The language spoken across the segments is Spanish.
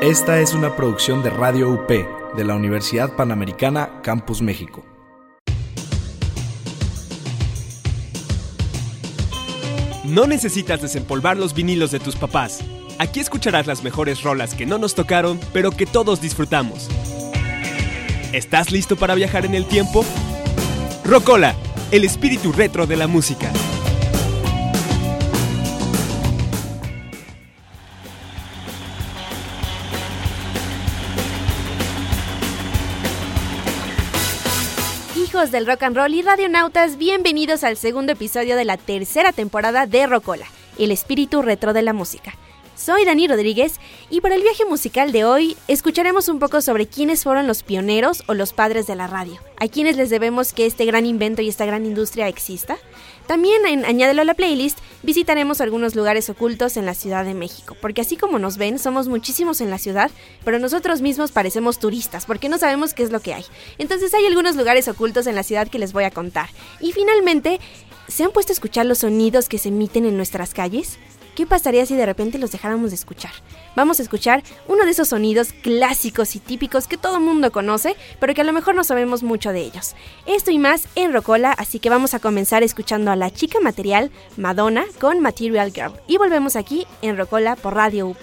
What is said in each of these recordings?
Esta es una producción de Radio UP de la Universidad Panamericana Campus México. No necesitas desempolvar los vinilos de tus papás. Aquí escucharás las mejores rolas que no nos tocaron, pero que todos disfrutamos. ¿Estás listo para viajar en el tiempo? Rocola, el espíritu retro de la música. Hijos del rock and roll y radionautas, bienvenidos al segundo episodio de la tercera temporada de Rocola, el espíritu retro de la música. Soy Dani Rodríguez y para el viaje musical de hoy escucharemos un poco sobre quiénes fueron los pioneros o los padres de la radio, a quienes les debemos que este gran invento y esta gran industria exista. También en Añádelo a la playlist visitaremos algunos lugares ocultos en la Ciudad de México, porque así como nos ven, somos muchísimos en la ciudad, pero nosotros mismos parecemos turistas, porque no sabemos qué es lo que hay. Entonces hay algunos lugares ocultos en la ciudad que les voy a contar. Y finalmente, ¿se han puesto a escuchar los sonidos que se emiten en nuestras calles? ¿Qué pasaría si de repente los dejáramos de escuchar? Vamos a escuchar uno de esos sonidos clásicos y típicos que todo mundo conoce, pero que a lo mejor no sabemos mucho de ellos. Esto y más en Rocola, así que vamos a comenzar escuchando a la chica material Madonna con Material Girl. Y volvemos aquí en Rocola por Radio UP.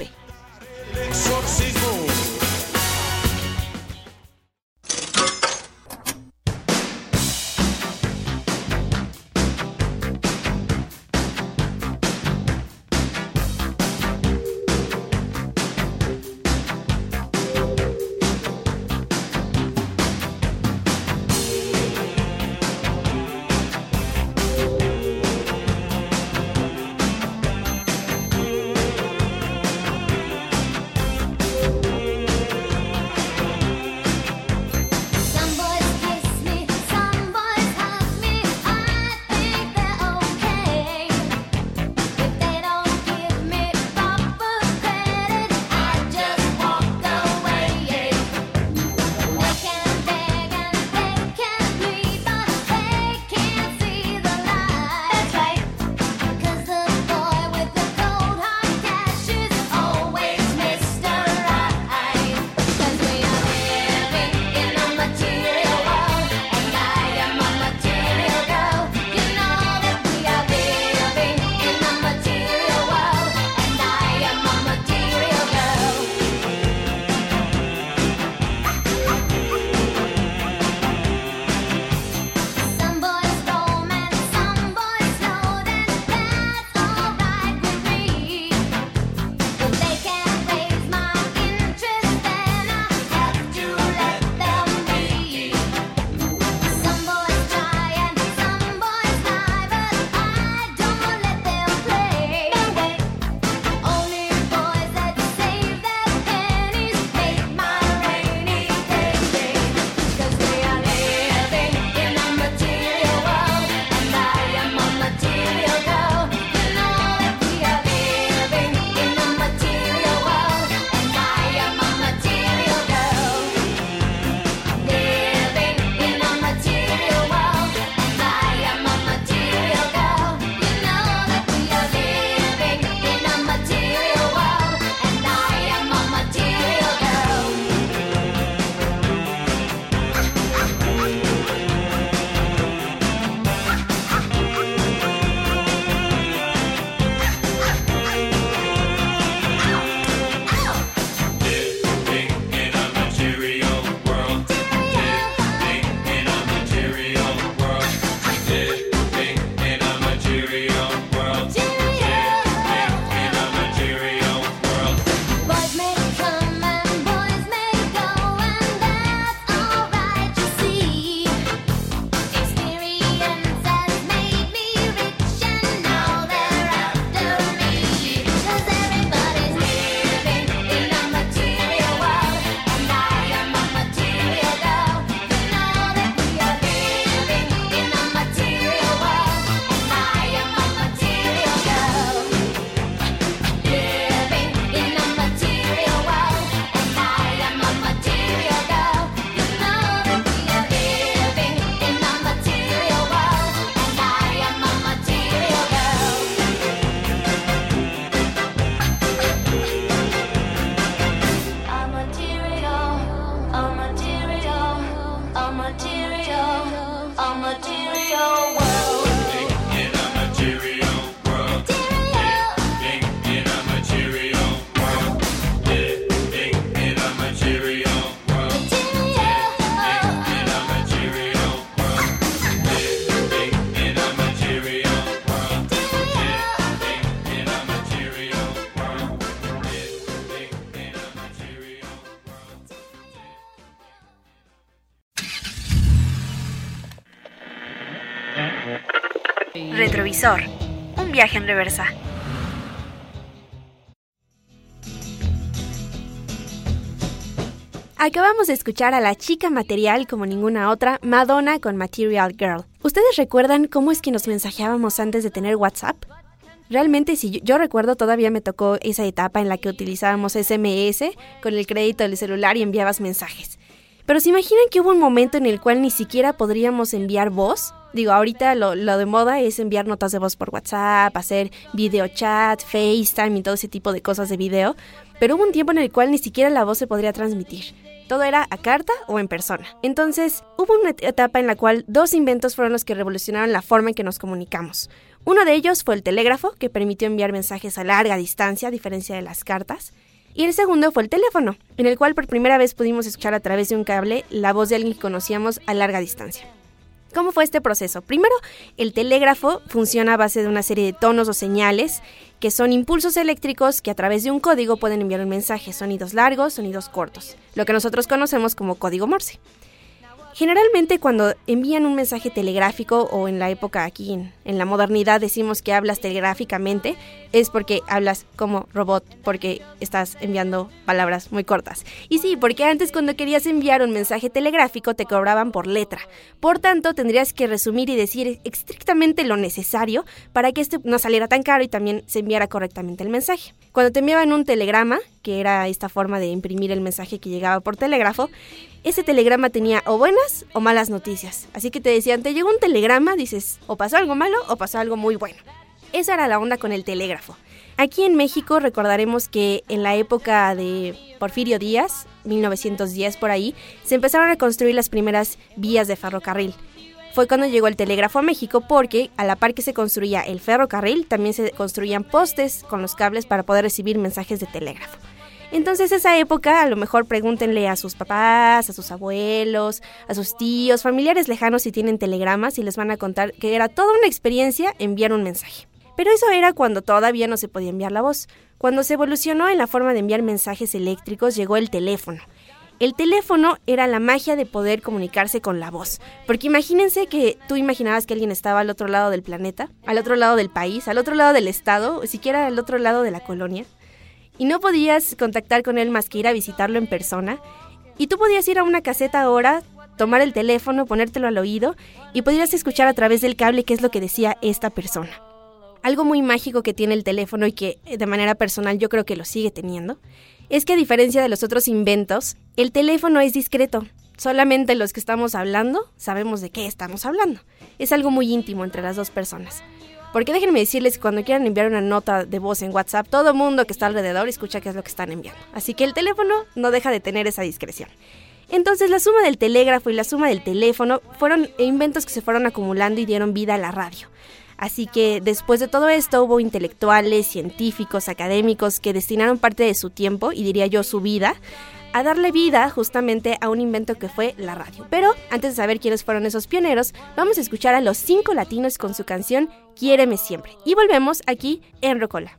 Un viaje en reversa. Acabamos de escuchar a la chica material como ninguna otra, Madonna con Material Girl. ¿Ustedes recuerdan cómo es que nos mensajeábamos antes de tener WhatsApp? Realmente, si yo, yo, recuerdo, todavía me tocó esa etapa en la que utilizábamos SMS con el crédito del celular y enviabas mensajes. Pero ¿se imaginan que hubo un momento en el cual ni siquiera podríamos enviar voz? Digo, ahorita lo, lo, de moda es enviar notas de voz por WhatsApp, hacer video chat, FaceTime y todo ese tipo de cosas de video, pero hubo un tiempo en el cual ni siquiera la voz se podría transmitir. Todo era a carta o en persona. Entonces, hubo una etapa en la cual dos inventos fueron los que revolucionaron la forma en que nos comunicamos. Uno de ellos fue el telégrafo, que permitió enviar mensajes a larga distancia, a diferencia de las cartas. Y el segundo fue el teléfono, en el cual por primera vez pudimos escuchar a través de un cable la voz de alguien que conocíamos a larga distancia. ¿Cómo fue este proceso? Primero, el telégrafo funciona a base de una serie de tonos o señales que son impulsos eléctricos que a través de un código pueden enviar un mensaje, sonidos largos, sonidos cortos, lo que nosotros conocemos como código Morse. Generalmente cuando envían un mensaje telegráfico o en la época aquí en, la modernidad decimos que hablas telegráficamente, es porque hablas como robot, porque estás enviando palabras muy cortas. Y sí, porque antes cuando querías enviar un mensaje telegráfico te cobraban por letra. Por tanto, tendrías que resumir y decir estrictamente lo necesario para que este no saliera tan caro y también se enviara correctamente el mensaje. Cuando te enviaban un telegrama, que era esta forma de imprimir el mensaje que llegaba por telégrafo, ese telegrama tenía o buenas o malas noticias. Así que te decían, te llegó un telegrama, dices, o pasó algo malo o pasó algo muy bueno. Esa era la onda con el telégrafo. Aquí en México recordaremos que en la época de Porfirio Díaz, 1910 por ahí, se empezaron a construir las primeras vías de ferrocarril. Fue cuando llegó el telégrafo a México porque a la par que se construía el ferrocarril, también se construían postes con los cables para poder recibir mensajes de telégrafo. Entonces esa época a lo mejor pregúntenle a sus papás, a sus abuelos, a sus tíos, familiares lejanos si tienen telegramas y les van a contar que era toda una experiencia enviar un mensaje. Pero eso era cuando todavía no se podía enviar la voz. Cuando se evolucionó en la forma de enviar mensajes eléctricos llegó el teléfono. El teléfono era la magia de poder comunicarse con la voz. Porque imagínense que tú imaginabas que alguien estaba al otro lado del planeta, al otro lado del país, al otro lado del estado, o siquiera al otro lado de la colonia y no podías contactar con él más que ir a visitarlo en persona. Y tú podías ir a una caseta ahora, tomar el teléfono, ponértelo al oído y podías escuchar a través del cable qué es lo que decía esta persona. Algo muy mágico que tiene el teléfono y que de manera personal yo creo que lo sigue teniendo, es que a diferencia de los otros inventos, el teléfono es discreto. Solamente los que estamos hablando sabemos de qué estamos hablando. Es algo muy íntimo entre las dos personas. Porque déjenme decirles que cuando quieran enviar una nota de voz en WhatsApp, todo el mundo que está alrededor escucha qué es lo que están enviando. Así que el teléfono no deja de tener esa discreción. Entonces la suma del telégrafo y la suma del teléfono fueron inventos que se fueron acumulando y dieron vida a la radio. Así que después de todo esto hubo intelectuales, científicos, académicos que destinaron parte de su tiempo, y diría yo su vida, a darle vida justamente a un invento que fue la radio. Pero antes de saber quiénes fueron esos pioneros, vamos a escuchar a los cinco latinos con su canción Quiéreme siempre. Y volvemos aquí en Rocola.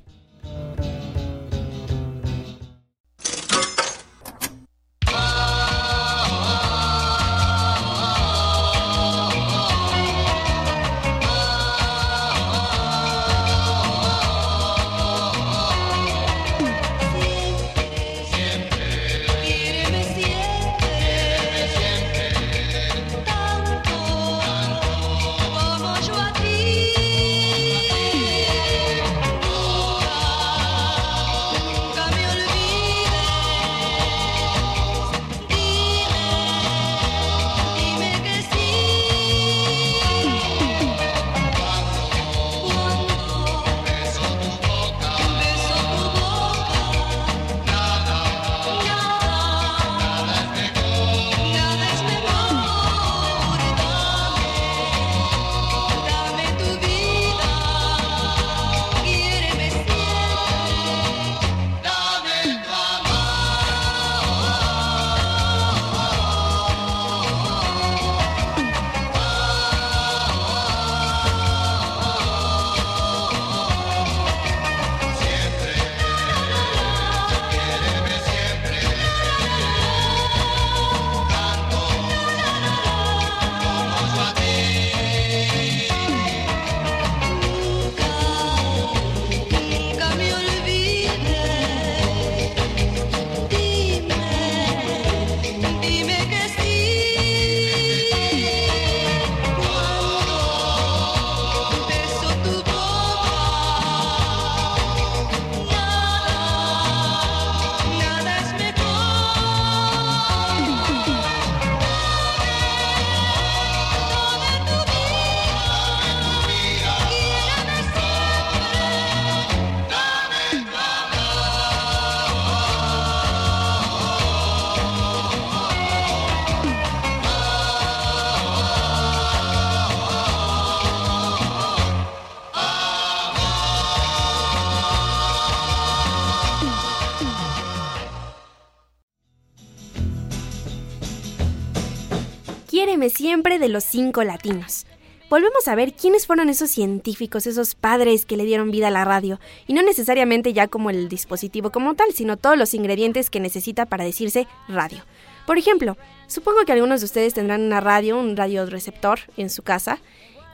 De los cinco latinos. Volvemos a ver quiénes fueron esos científicos, esos padres que le dieron vida a la radio, y no necesariamente ya como el dispositivo como tal, sino todos los ingredientes que necesita para decirse radio. Por ejemplo, supongo que algunos de ustedes tendrán una radio, un radioreceptor en su casa,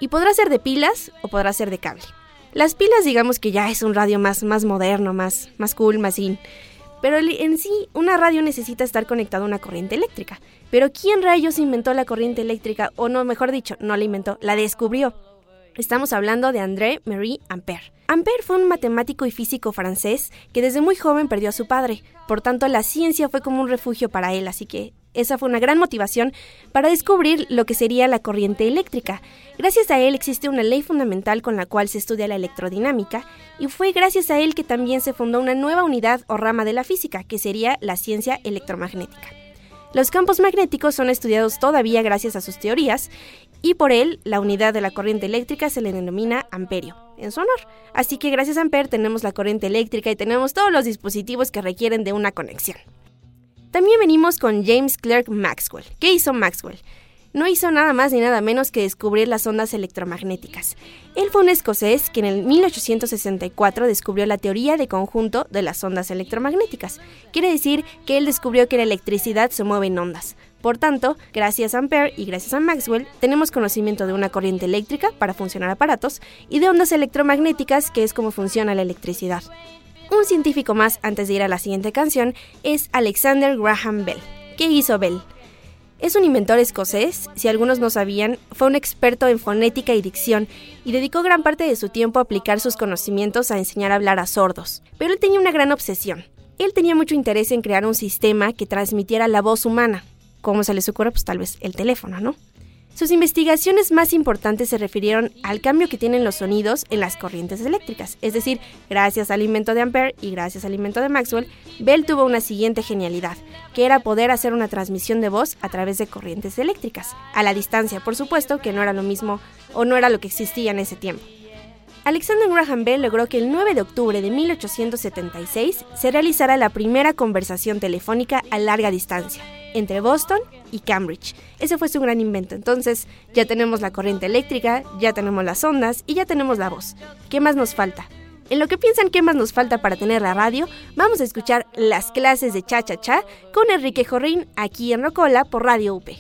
y podrá ser de pilas o podrá ser de cable. Las pilas digamos que ya es un radio más, más moderno, más, más cool, más in. Pero en sí, una radio necesita estar conectada a una corriente eléctrica. Pero ¿quién rayos inventó la corriente eléctrica? O no, mejor dicho, no la inventó, la descubrió. Estamos hablando de André Marie Ampère. Ampère fue un matemático y físico francés que desde muy joven perdió a su padre. Por tanto, la ciencia fue como un refugio para él, así que esa fue una gran motivación para descubrir lo que sería la corriente eléctrica. Gracias a él existe una ley fundamental con la cual se estudia la electrodinámica y fue gracias a él que también se fundó una nueva unidad o rama de la física, que sería la ciencia electromagnética. Los campos magnéticos son estudiados todavía gracias a sus teorías y por él la unidad de la corriente eléctrica se le denomina amperio en su honor. Así que gracias a Ampere tenemos la corriente eléctrica y tenemos todos los dispositivos que requieren de una conexión. También venimos con James Clerk Maxwell. ¿Qué hizo Maxwell? No hizo nada más ni nada menos que descubrir las ondas electromagnéticas. Él fue un escocés que en el 1864 descubrió la teoría de conjunto de las ondas electromagnéticas. Quiere decir que él descubrió que la electricidad se mueve en ondas. Por tanto, gracias a Ampere y gracias a Maxwell, tenemos conocimiento de una corriente eléctrica para funcionar aparatos y de ondas electromagnéticas, que es como funciona la electricidad. Un científico más antes de ir a la siguiente canción es Alexander Graham Bell. ¿Qué hizo Bell? Es un inventor escocés, si algunos no sabían, fue un experto en fonética y dicción y dedicó gran parte de su tiempo a aplicar sus conocimientos a enseñar a hablar a sordos. Pero él tenía una gran obsesión. Él tenía mucho interés en crear un sistema que transmitiera la voz humana. ¿Cómo se les ocurre? Pues tal vez el teléfono, ¿no? Sus investigaciones más importantes se refirieron al cambio que tienen los sonidos en las corrientes eléctricas, es decir, gracias al invento de Ampere y gracias al invento de Maxwell, Bell tuvo una siguiente genialidad, que era poder hacer una transmisión de voz a través de corrientes eléctricas, a la distancia, por supuesto, que no era lo mismo o no era lo que existía en ese tiempo. Alexander Graham Bell logró que el 9 de octubre de 1876 se realizara la primera conversación telefónica a larga distancia entre Boston y Cambridge. Ese fue su gran invento. Entonces ya tenemos la corriente eléctrica, ya tenemos las ondas y ya tenemos la voz. ¿Qué más nos falta? En lo que piensan qué más nos falta para tener la radio, vamos a escuchar las clases de Cha Cha Cha con Enrique Jorrín aquí en Rocola por Radio UP.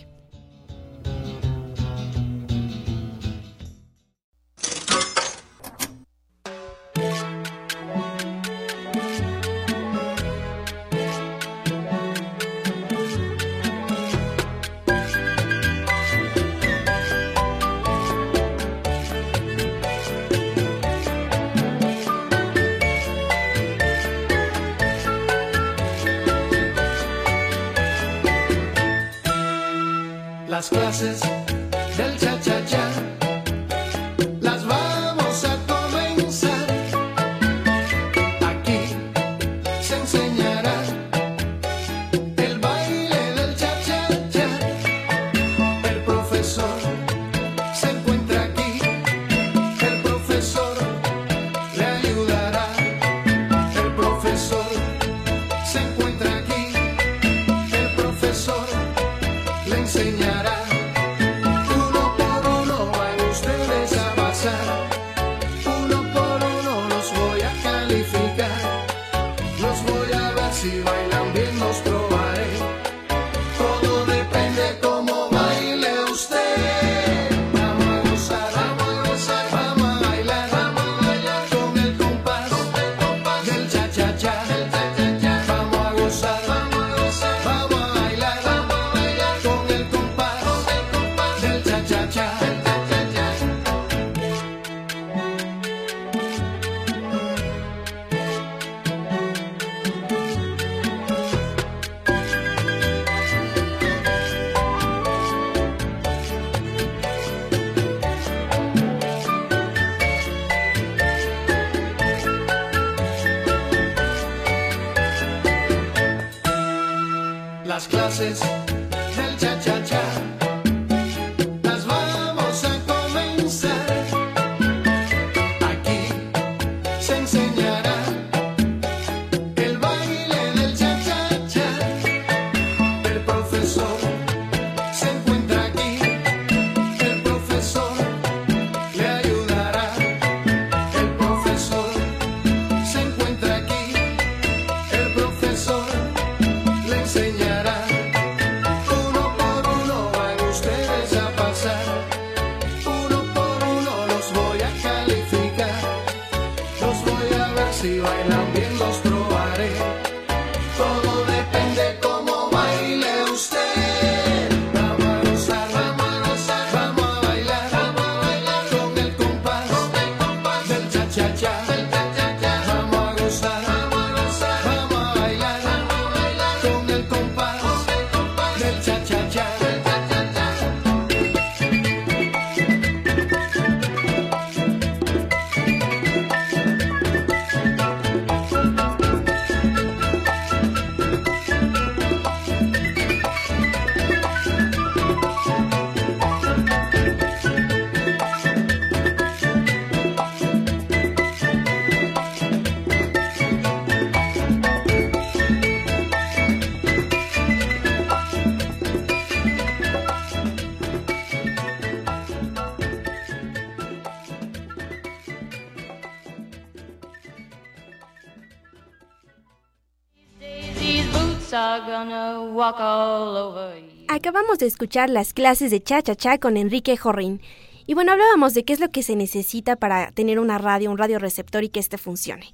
Acabamos de escuchar las clases de cha-cha-cha con Enrique Jorrin. Y bueno, hablábamos de qué es lo que se necesita para tener una radio, un radioreceptor y que éste funcione.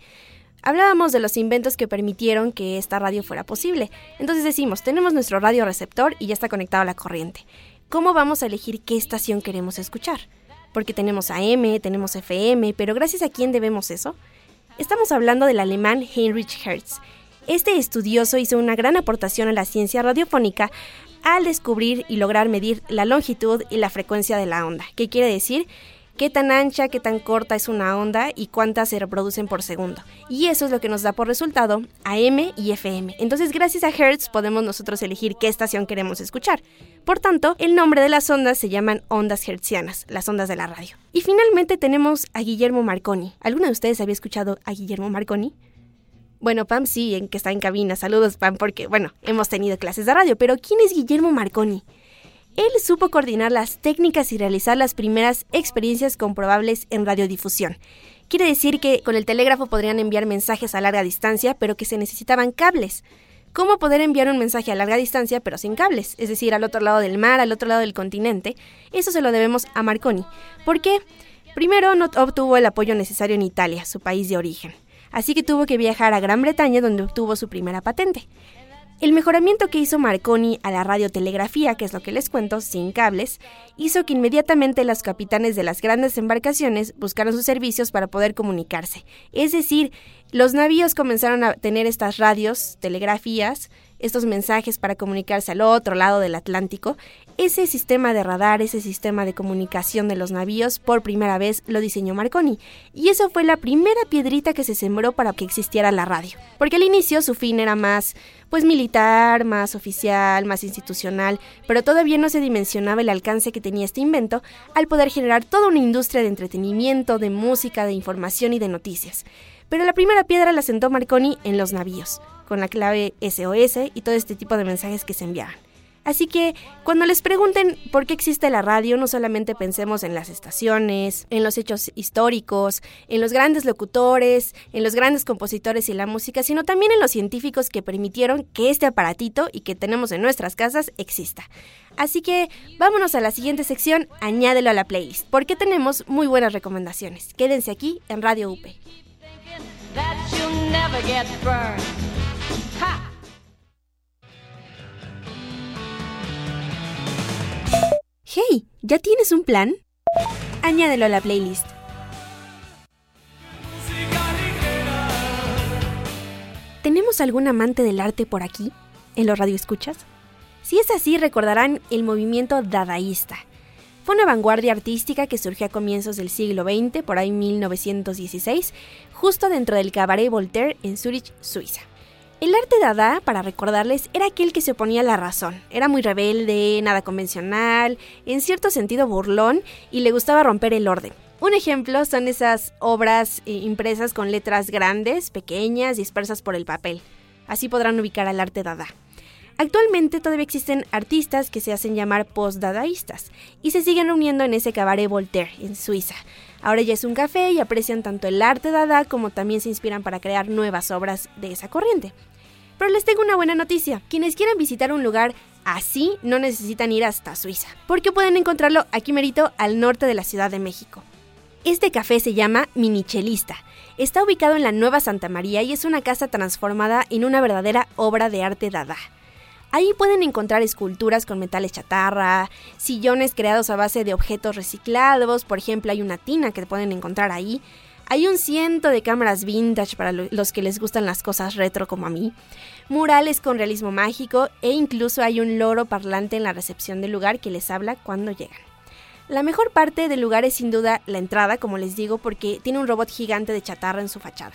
Hablábamos de los inventos que permitieron que esta radio fuera posible. Entonces decimos, tenemos nuestro radioreceptor y ya está conectado a la corriente. ¿Cómo vamos a elegir qué estación queremos escuchar? Porque tenemos AM, tenemos FM, pero gracias a quién debemos eso? Estamos hablando del alemán Heinrich Hertz. Este estudioso hizo una gran aportación a la ciencia radiofónica al descubrir y lograr medir la longitud y la frecuencia de la onda. ¿Qué quiere decir? qué tan ancha, qué tan corta es una onda y cuántas se reproducen por segundo. Y eso es lo que nos da por resultado AM y FM. Entonces, gracias a Hertz podemos nosotros elegir qué estación queremos escuchar. Por tanto, el nombre de las ondas se llaman ondas hertzianas, las ondas de la radio. Y finalmente tenemos a Guillermo Marconi. ¿Alguna de ustedes había escuchado a Guillermo Marconi? Bueno, Pam sí, en que está en cabina. Saludos, Pam, porque, bueno, hemos tenido clases de radio, pero ¿quién es Guillermo Marconi? Él supo coordinar las técnicas y realizar las primeras experiencias comprobables en radiodifusión. Quiere decir que con el telégrafo podrían enviar mensajes a larga distancia, pero que se necesitaban cables. ¿Cómo poder enviar un mensaje a larga distancia pero sin cables? Es decir, al otro lado del mar, al otro lado del continente. Eso se lo debemos a Marconi. ¿Por qué? Primero, no obtuvo el apoyo necesario en Italia, su país de origen. Así que tuvo que viajar a Gran Bretaña donde obtuvo su primera patente. El mejoramiento que hizo Marconi a la radiotelegrafía, que es lo que les cuento, sin cables, hizo que inmediatamente los capitanes de las grandes embarcaciones buscaran sus servicios para poder comunicarse. Es decir, los navíos comenzaron a tener estas radios, telegrafías, estos mensajes para comunicarse al otro lado del Atlántico, ese sistema de radar, ese sistema de comunicación de los navíos, por primera vez lo diseñó Marconi. Y eso fue la primera piedrita que se sembró para que existiera la radio. Porque al inicio su fin era más, pues militar, más oficial, más institucional, pero todavía no se dimensionaba el alcance que tenía este invento al poder generar toda una industria de entretenimiento, de música, de información y de noticias. Pero la primera piedra la sentó Marconi en los navíos con la clave SOS y todo este tipo de mensajes que se enviaban. Así que cuando les pregunten por qué existe la radio, no solamente pensemos en las estaciones, en los hechos históricos, en los grandes locutores, en los grandes compositores y la música, sino también en los científicos que permitieron que este aparatito y que tenemos en nuestras casas exista. Así que vámonos a la siguiente sección, añádelo a la playlist, porque tenemos muy buenas recomendaciones. Quédense aquí en Radio UP. Hey, ¿ya tienes un plan? Añádelo a la playlist. ¿Tenemos algún amante del arte por aquí, en los radioescuchas? Si es así, recordarán el movimiento dadaísta. Fue una vanguardia artística que surgió a comienzos del siglo XX, por ahí 1916, justo dentro del Cabaret Voltaire en Zurich, Suiza. El arte dada, para recordarles, era aquel que se oponía a la razón. Era muy rebelde, nada convencional, en cierto sentido burlón y le gustaba romper el orden. Un ejemplo son esas obras eh, impresas con letras grandes, pequeñas, dispersas por el papel. Así podrán ubicar al arte dada. Actualmente todavía existen artistas que se hacen llamar post-dadaístas y se siguen reuniendo en ese cabaret Voltaire, en Suiza. Ahora ya es un café y aprecian tanto el arte dada como también se inspiran para crear nuevas obras de esa corriente. Pero les tengo una buena noticia. Quienes quieran visitar un lugar así no necesitan ir hasta Suiza, porque pueden encontrarlo aquí merito al norte de la Ciudad de México. Este café se llama Minichelista. Está ubicado en la Nueva Santa María y es una casa transformada en una verdadera obra de arte dada. Ahí pueden encontrar esculturas con metales chatarra, sillones creados a base de objetos reciclados, por ejemplo hay una tina que pueden encontrar ahí, hay un ciento de cámaras vintage para los que les gustan las cosas retro como a mí, murales con realismo mágico e incluso hay un loro parlante en la recepción del lugar que les habla cuando llegan. La mejor parte del lugar es sin duda la entrada, como les digo, porque tiene un robot gigante de chatarra en su fachada.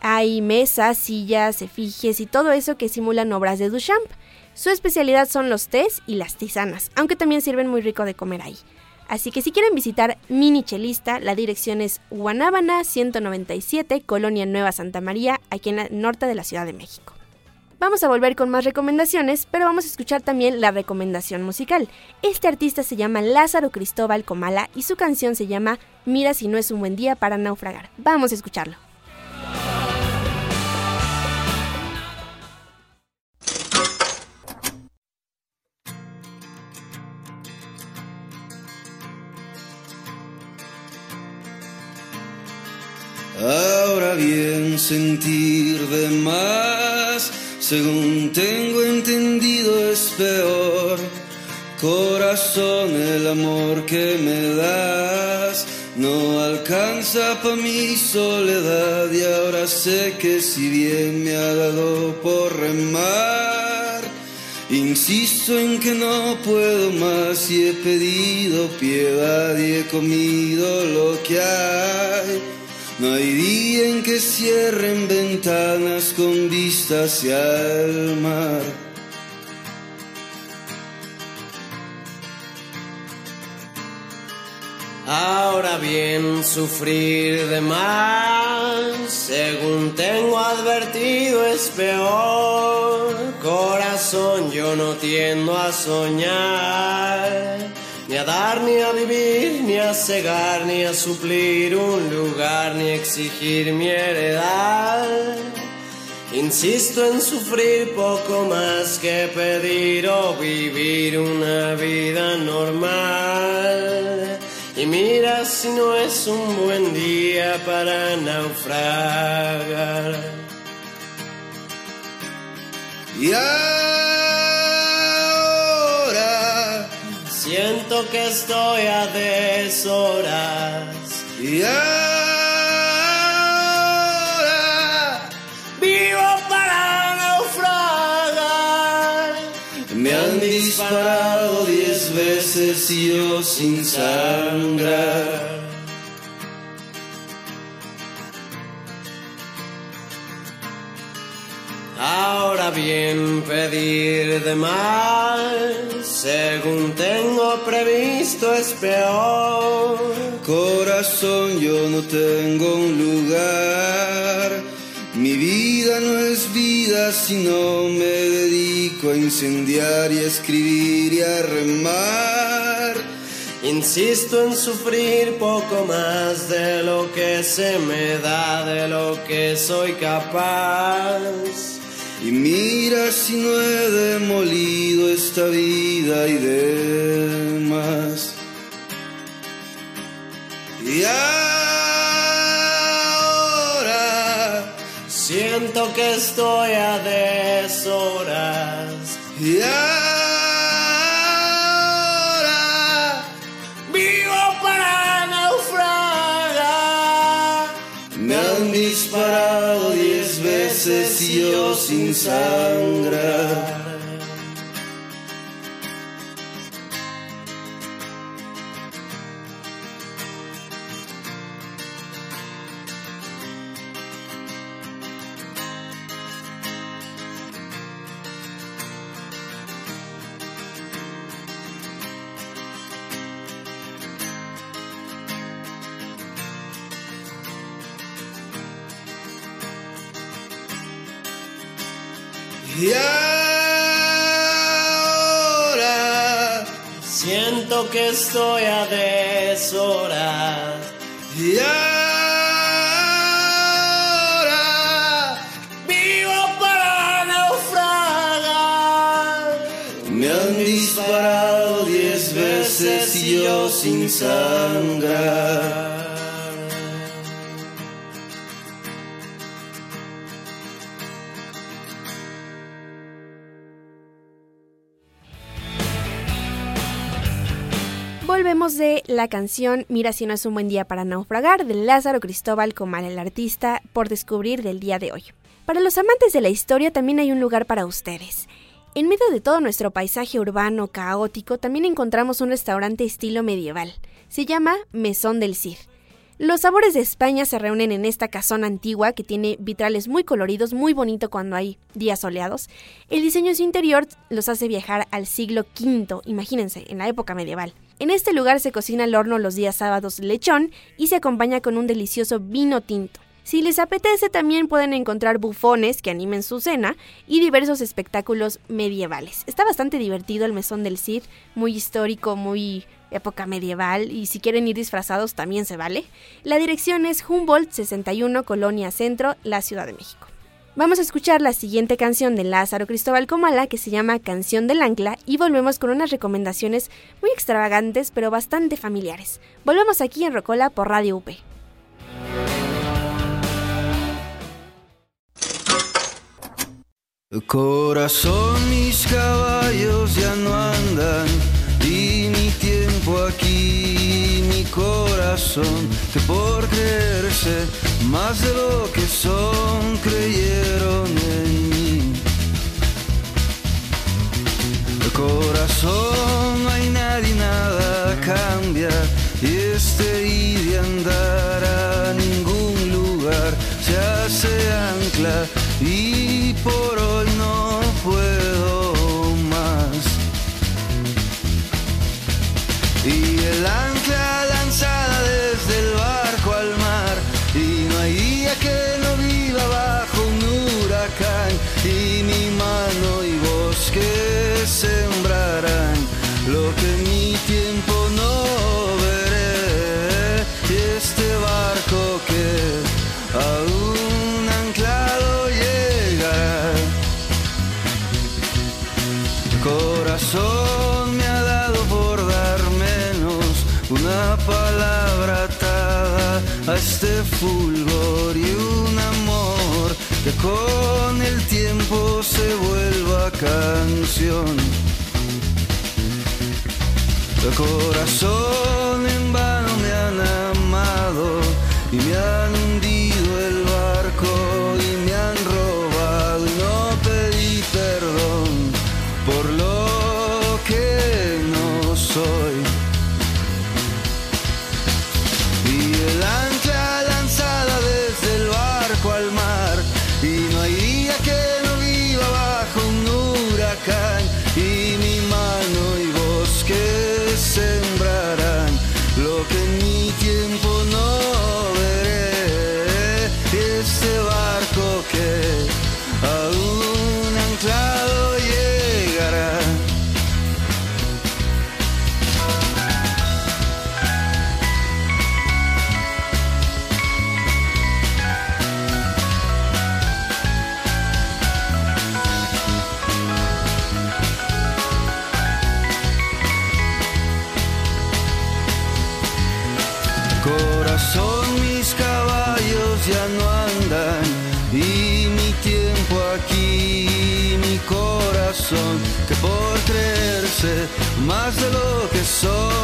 Hay mesas, sillas, efigies y todo eso que simulan obras de Duchamp. Su especialidad son los tés y las tisanas, aunque también sirven muy rico de comer ahí. Así que si quieren visitar Mini Chelista, la dirección es Guanábana 197, Colonia Nueva Santa María, aquí en el norte de la Ciudad de México. Vamos a volver con más recomendaciones, pero vamos a escuchar también la recomendación musical. Este artista se llama Lázaro Cristóbal Comala y su canción se llama Mira si no es un buen día para naufragar. Vamos a escucharlo. Ahora bien sentir de más, según tengo entendido es peor. Corazón, el amor que me das no alcanza pa' mi soledad y ahora sé que si bien me ha dado por remar, insisto en que no puedo más y he pedido piedad y he comido lo que hay. No hay día en que cierren ventanas con vista hacia el mar. Ahora bien, sufrir de más, según tengo advertido, es peor. Corazón, yo no tiendo a soñar, ni a dar, ni a vivir, ni a cegar, ni a suplir un lugar, ni exigir mi heredad. Insisto en sufrir poco más que pedir o vivir una vida normal. Y mira si no es un buen día para naufragar. Y Que estoy a deshoras. y ahora, Vivo para naufragar. me han disparado diez veces y yo sin sangrar. Ahora bien, pedir de más, según tengo previsto, es peor. Corazón, yo no tengo un lugar. Mi vida no es vida si no me dedico a incendiar y a escribir y a remar. Insisto en sufrir poco más de lo que se me da, de lo que soy capaz. Y mira si no he demolido esta vida y demás. Y ahora, Siento que estoy a deshoras. y ahora, sin sangrar. Ahora, Siento que estoy a deshoras. y ahora, Vivo para naufragar. me han disparado diez veces y yo sin sangrar. De la canción Mira si no es un buen día para naufragar de Lázaro Cristóbal Comal, el artista por descubrir del día de hoy. Para los amantes de la historia también hay un lugar para ustedes. En medio de todo nuestro paisaje urbano caótico también encontramos un restaurante estilo medieval. Se llama Mesón del Cid. Los sabores de España se reúnen en esta casona antigua que tiene vitrales muy coloridos, muy bonito cuando hay días soleados. El diseño de su interior los hace viajar al siglo V, imagínense, en la época medieval. En este lugar se cocina al horno los días sábados lechón y se acompaña con un delicioso vino tinto. Si les apetece también pueden encontrar bufones que animen su cena y diversos espectáculos medievales. Está bastante divertido el mesón del Cid, muy histórico, muy época medieval y si quieren ir disfrazados también se vale. La dirección es Humboldt 61 Colonia Centro, la Ciudad de México. Vamos a escuchar la siguiente canción de Lázaro Cristóbal Comala que se llama Canción del Ancla y volvemos con unas recomendaciones muy extravagantes pero bastante familiares. Volvemos aquí en Rocola por Radio UP. Corazón, mis caballos ya que por creerse más de lo que son creyeron en mí. Corazón, no hay nadie, nada cambia y este ir de andar a ningún lugar se hace ancla y por hoy no puedo más. Y el ancla fulgor y un amor que con el tiempo se vuelva canción. El corazón en vano me han amado y me han lo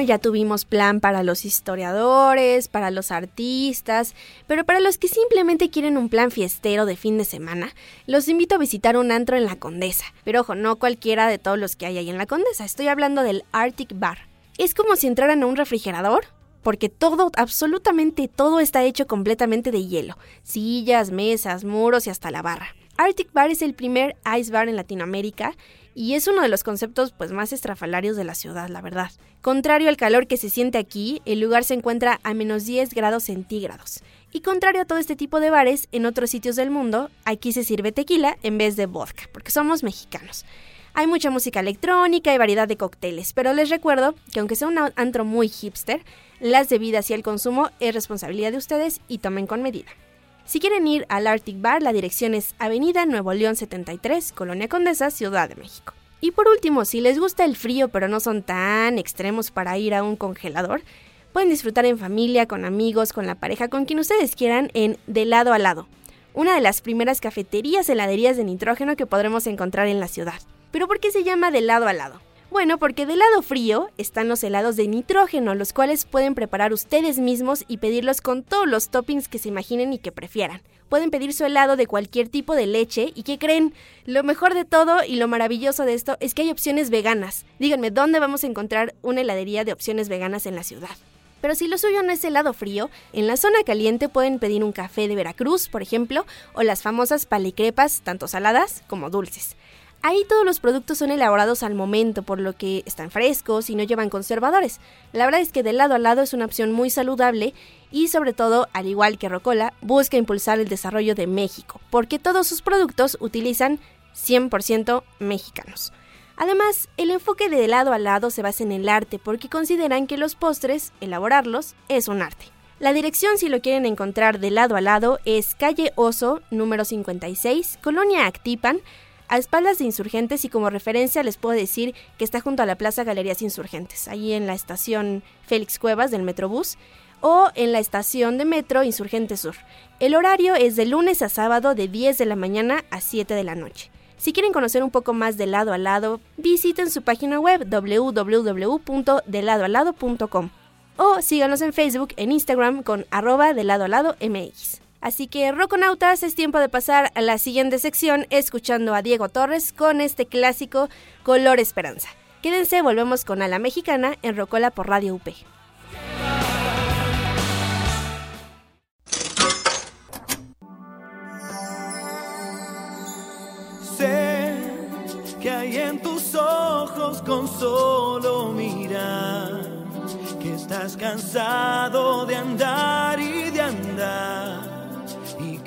Ya tuvimos plan para los historiadores, para los artistas, pero para los que simplemente quieren un plan fiestero de fin de semana, los invito a visitar un antro en la Condesa. Pero ojo, no cualquiera de todos los que hay ahí en la Condesa, estoy hablando del Arctic Bar. Es como si entraran a un refrigerador, porque todo, absolutamente todo está hecho completamente de hielo. Sillas, mesas, muros y hasta la barra. Arctic Bar es el primer ice bar en Latinoamérica y es uno de los conceptos pues más estrafalarios de la ciudad, la verdad. Contrario al calor que se siente aquí, el lugar se encuentra a menos 10 grados centígrados. Y contrario a todo este tipo de bares, en otros sitios del mundo, aquí se sirve tequila en vez de vodka, porque somos mexicanos. Hay mucha música electrónica y variedad de cócteles, pero les recuerdo que aunque sea un antro muy hipster, las bebidas y el consumo es responsabilidad de ustedes y tomen con medida. Si quieren ir al Arctic Bar, la dirección es Avenida Nuevo León 73, Colonia Condesa, Ciudad de México. Y por último, si les gusta el frío pero no son tan extremos para ir a un congelador, pueden disfrutar en familia, con amigos, con la pareja, con quien ustedes quieran en De lado a lado, una de las primeras cafeterías heladerías de nitrógeno que podremos encontrar en la ciudad. ¿Pero por qué se llama de lado a lado? Bueno, porque del lado frío están los helados de nitrógeno, los cuales pueden preparar ustedes mismos y pedirlos con todos los toppings que se imaginen y que prefieran. Pueden pedir su helado de cualquier tipo de leche y ¿qué creen? Lo mejor de todo y lo maravilloso de esto es que hay opciones veganas. Díganme, ¿dónde vamos a encontrar una heladería de opciones veganas en la ciudad? Pero si lo suyo no es helado frío, en la zona caliente pueden pedir un café de Veracruz, por ejemplo, o las famosas palicrepas, tanto saladas como dulces. Ahí todos los productos son elaborados al momento, por lo que están frescos y no llevan conservadores. La verdad es que de lado a lado es una opción muy saludable y sobre todo, al igual que Rocola, busca impulsar el desarrollo de México, porque todos sus productos utilizan 100% mexicanos. Además, el enfoque de lado a lado se basa en el arte porque consideran que los postres, elaborarlos, es un arte. La dirección, si lo quieren encontrar de lado a lado, es calle Oso, número 56, Colonia Actipan, a espaldas de Insurgentes y como referencia les puedo decir que está junto a la Plaza Galerías Insurgentes, ahí en la estación Félix Cuevas del Metrobús o en la estación de metro Insurgente Sur. El horario es de lunes a sábado de 10 de la mañana a 7 de la noche. Si quieren conocer un poco más de lado a lado, visiten su página web www.deladoalado.com o síganos en Facebook, en Instagram con arroba de lado a lado MX. Así que, Roconautas, es tiempo de pasar a la siguiente sección escuchando a Diego Torres con este clásico Color Esperanza. Quédense, volvemos con A la Mexicana en Rocola por Radio UP. Sé que hay en tus ojos con solo mirar que estás cansado de andar y de andar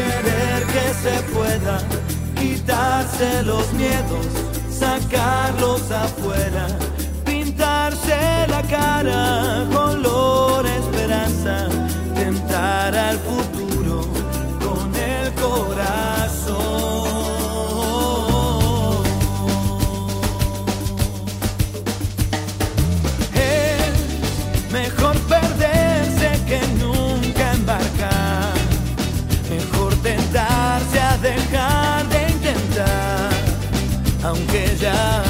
querer que se pueda, quitarse los miedos, sacarlos afuera, pintarse la cara, color esperanza, tentar al futuro Aunque ya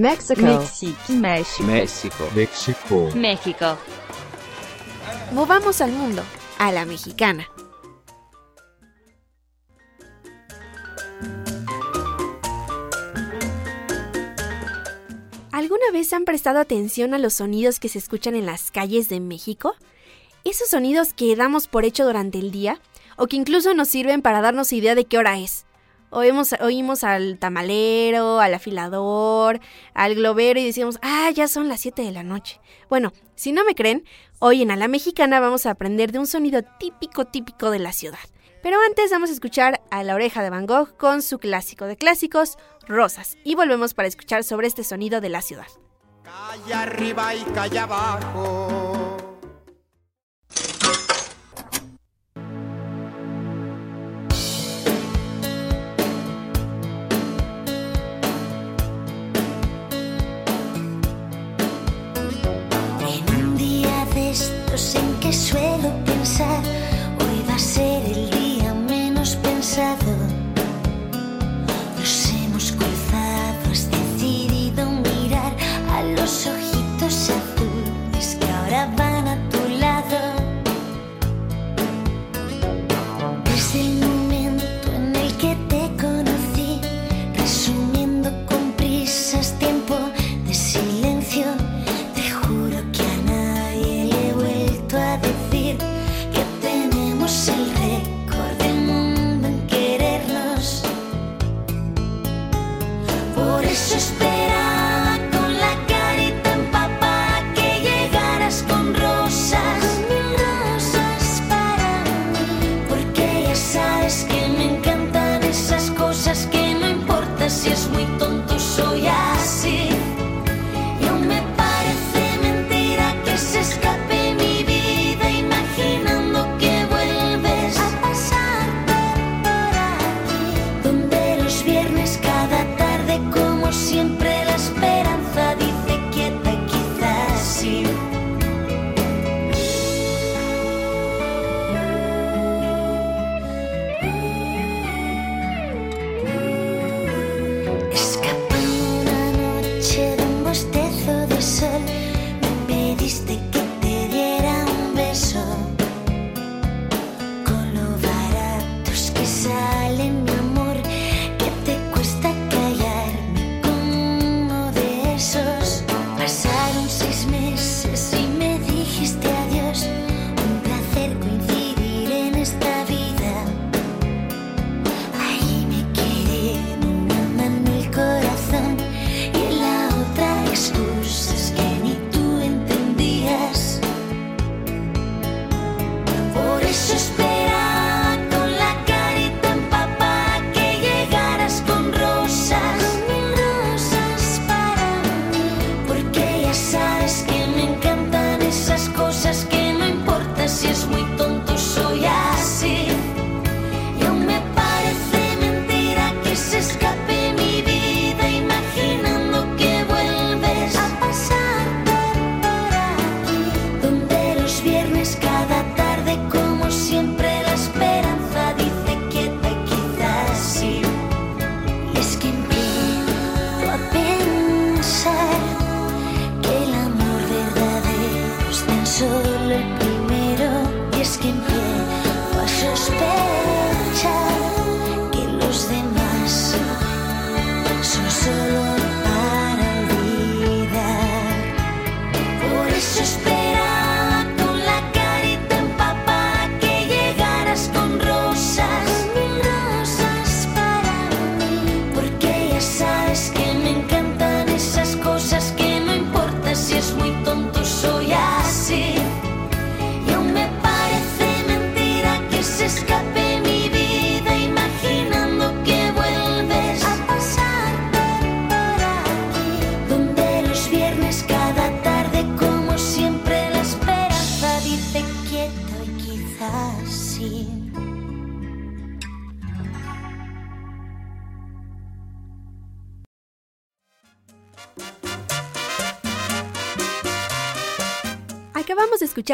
México. México. México. México. Movamos al mundo, a la mexicana. ¿Alguna vez han prestado atención a los sonidos que se escuchan en las calles de México? Esos sonidos que damos por hecho durante el día o que incluso nos sirven para darnos idea de qué hora es. Oímos, oímos al tamalero, al afilador, al globero y decíamos, ah, ya son las 7 de la noche. Bueno, si no me creen, hoy en A la Mexicana vamos a aprender de un sonido típico, típico de la ciudad. Pero antes vamos a escuchar a la oreja de Van Gogh con su clásico de clásicos, Rosas, y volvemos para escuchar sobre este sonido de la ciudad. Calle arriba y calle abajo en qué suelo pensar. Hoy va a ser el día menos pensado.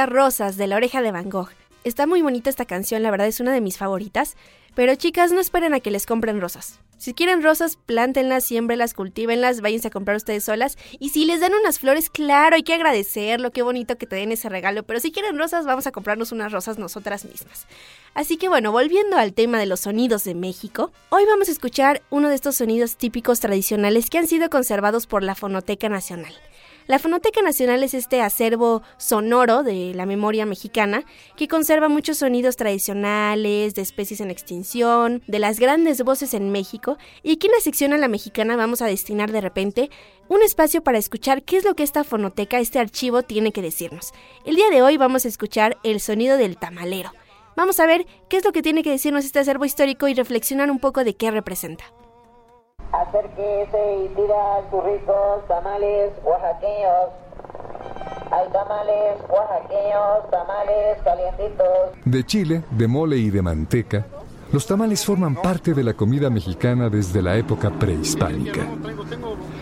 Rosas de la oreja de Van Gogh. Está muy bonita esta canción, la verdad es una de mis favoritas. Pero chicas, no esperen a que les compren rosas. Si quieren rosas, plántenlas, siémbrelas, cultívenlas, váyanse a comprar ustedes solas. Y si les dan unas flores, claro, hay que agradecerlo, qué bonito que te den ese regalo. Pero si quieren rosas, vamos a comprarnos unas rosas nosotras mismas. Así que bueno, volviendo al tema de los sonidos de México, hoy vamos a escuchar uno de estos sonidos típicos tradicionales que han sido conservados por la Fonoteca Nacional. La Fonoteca Nacional es este acervo sonoro de la memoria mexicana que conserva muchos sonidos tradicionales, de especies en extinción, de las grandes voces en México, y aquí en la sección a la mexicana vamos a destinar de repente un espacio para escuchar qué es lo que esta fonoteca, este archivo tiene que decirnos. El día de hoy vamos a escuchar el sonido del tamalero. Vamos a ver qué es lo que tiene que decirnos este acervo histórico y reflexionar un poco de qué representa. Acérquese y tira churritos, tamales oaxaqueños. Hay tamales oaxaqueños, tamales calientitos. De chile, de mole y de manteca, los tamales forman parte de la comida mexicana desde la época prehispánica.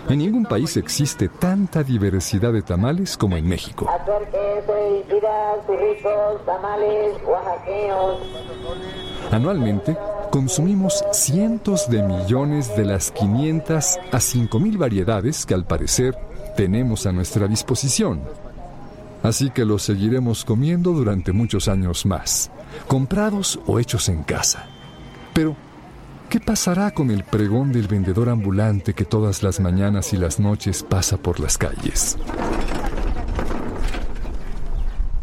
En ningún país existe tanta diversidad de tamales como en México. Anualmente, consumimos cientos de millones de las 500 a 5.000 variedades que al parecer tenemos a nuestra disposición. Así que los seguiremos comiendo durante muchos años más, comprados o hechos en casa. Pero, ¿qué pasará con el pregón del vendedor ambulante que todas las mañanas y las noches pasa por las calles?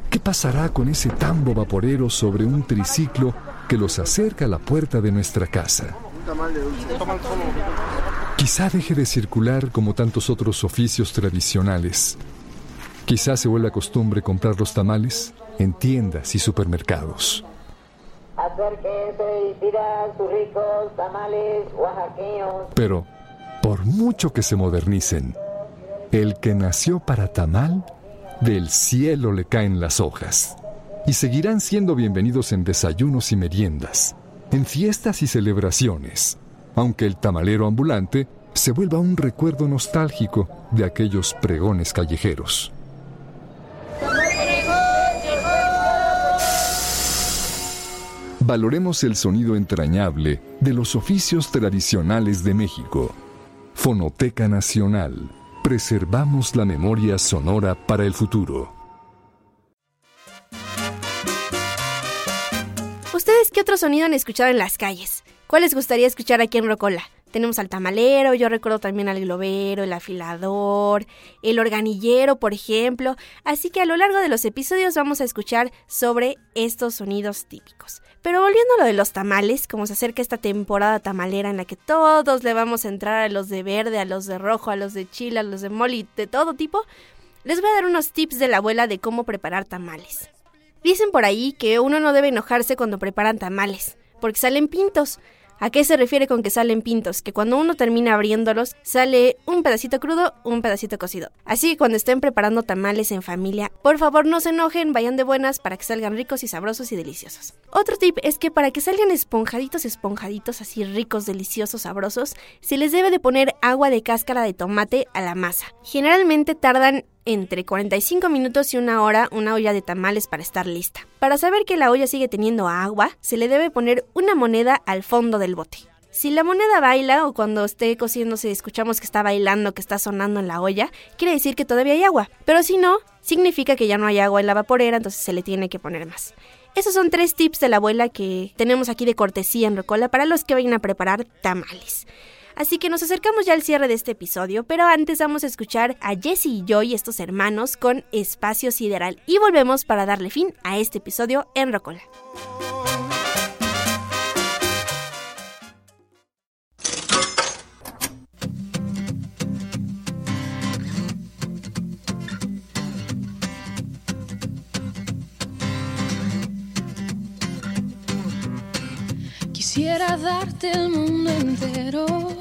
¿Qué pasará con ese tambo vaporero sobre un triciclo que los acerca a la puerta de nuestra casa? Quizá deje de circular como tantos otros oficios tradicionales. Quizá se vuelva costumbre comprar los tamales en tiendas y supermercados. Pero, por mucho que se modernicen, el que nació para tamal, del cielo le caen las hojas. Y seguirán siendo bienvenidos en desayunos y meriendas, en fiestas y celebraciones, aunque el tamalero ambulante se vuelva un recuerdo nostálgico de aquellos pregones callejeros. Valoremos el sonido entrañable de los oficios tradicionales de México. Fonoteca Nacional. Preservamos la memoria sonora para el futuro. ¿Ustedes qué otro sonido han escuchado en las calles? ¿Cuál les gustaría escuchar aquí en Rocola? Tenemos al tamalero, yo recuerdo también al globero, el afilador, el organillero, por ejemplo. Así que a lo largo de los episodios vamos a escuchar sobre estos sonidos típicos. Pero volviendo a lo de los tamales, como se acerca esta temporada tamalera en la que todos le vamos a entrar a los de verde, a los de rojo, a los de chile, a los de moli, de todo tipo, les voy a dar unos tips de la abuela de cómo preparar tamales. Dicen por ahí que uno no debe enojarse cuando preparan tamales, porque salen pintos. ¿A qué se refiere con que salen pintos? Que cuando uno termina abriéndolos, sale un pedacito crudo, un pedacito cocido. Así que cuando estén preparando tamales en familia, por favor no se enojen, vayan de buenas para que salgan ricos y sabrosos y deliciosos. Otro tip es que para que salgan esponjaditos, esponjaditos, así ricos, deliciosos, sabrosos, se les debe de poner agua de cáscara de tomate a la masa. Generalmente tardan entre 45 minutos y una hora una olla de tamales para estar lista. Para saber que la olla sigue teniendo agua, se le debe poner una moneda al fondo del bote. Si la moneda baila o cuando esté cociéndose escuchamos que está bailando, que está sonando en la olla, quiere decir que todavía hay agua. Pero si no, significa que ya no hay agua en la vaporera, entonces se le tiene que poner más. Esos son tres tips de la abuela que tenemos aquí de cortesía en Rocola para los que vayan a preparar tamales. Así que nos acercamos ya al cierre de este episodio, pero antes vamos a escuchar a Jesse y Joy, estos hermanos, con Espacio Sideral. Y volvemos para darle fin a este episodio en Rocola. Quisiera darte el mundo entero.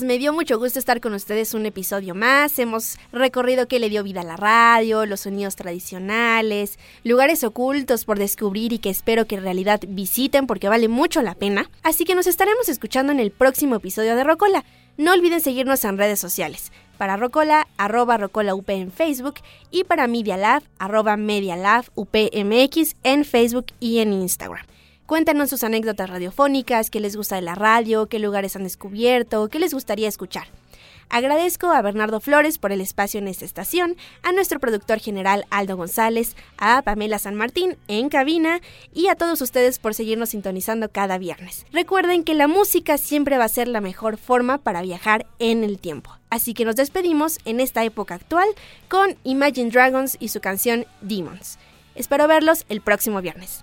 Me dio mucho gusto estar con ustedes un episodio más. Hemos recorrido qué le dio vida a la radio, los sonidos tradicionales, lugares ocultos por descubrir y que espero que en realidad visiten porque vale mucho la pena. Así que nos estaremos escuchando en el próximo episodio de Rocola. No olviden seguirnos en redes sociales. Para Rocola, arroba Rocola UP en Facebook y para Media Lab, arroba Media Lab UPMX en Facebook y en Instagram. Cuéntanos sus anécdotas radiofónicas, qué les gusta de la radio, qué lugares han descubierto, qué les gustaría escuchar. Agradezco a Bernardo Flores por el espacio en esta estación, a nuestro productor general Aldo González, a Pamela San Martín en cabina y a todos ustedes por seguirnos sintonizando cada viernes. Recuerden que la música siempre va a ser la mejor forma para viajar en el tiempo. Así que nos despedimos en esta época actual con Imagine Dragons y su canción Demons. Espero verlos el próximo viernes.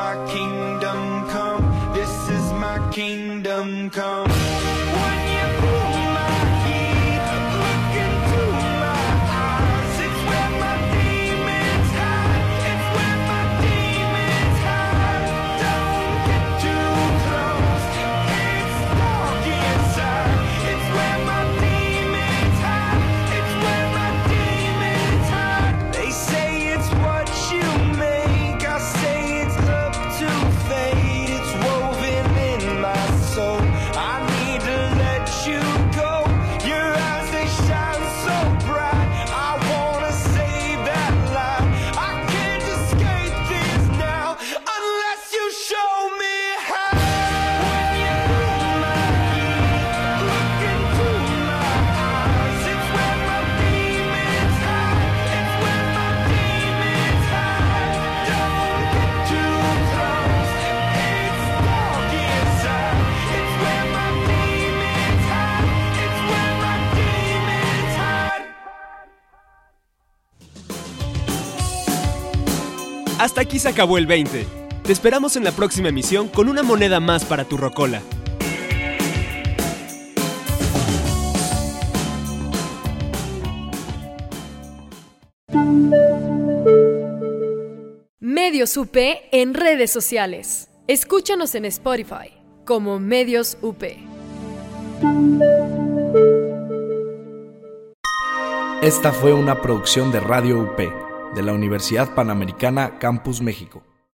my kingdom come. This is my kingdom come. Hasta aquí se acabó el 20. Te esperamos en la próxima emisión con una moneda más para tu rocola. Medios UP en redes sociales. Escúchanos en Spotify como Medios UP. Esta fue una producción de Radio UP de la Universidad Panamericana Campus México.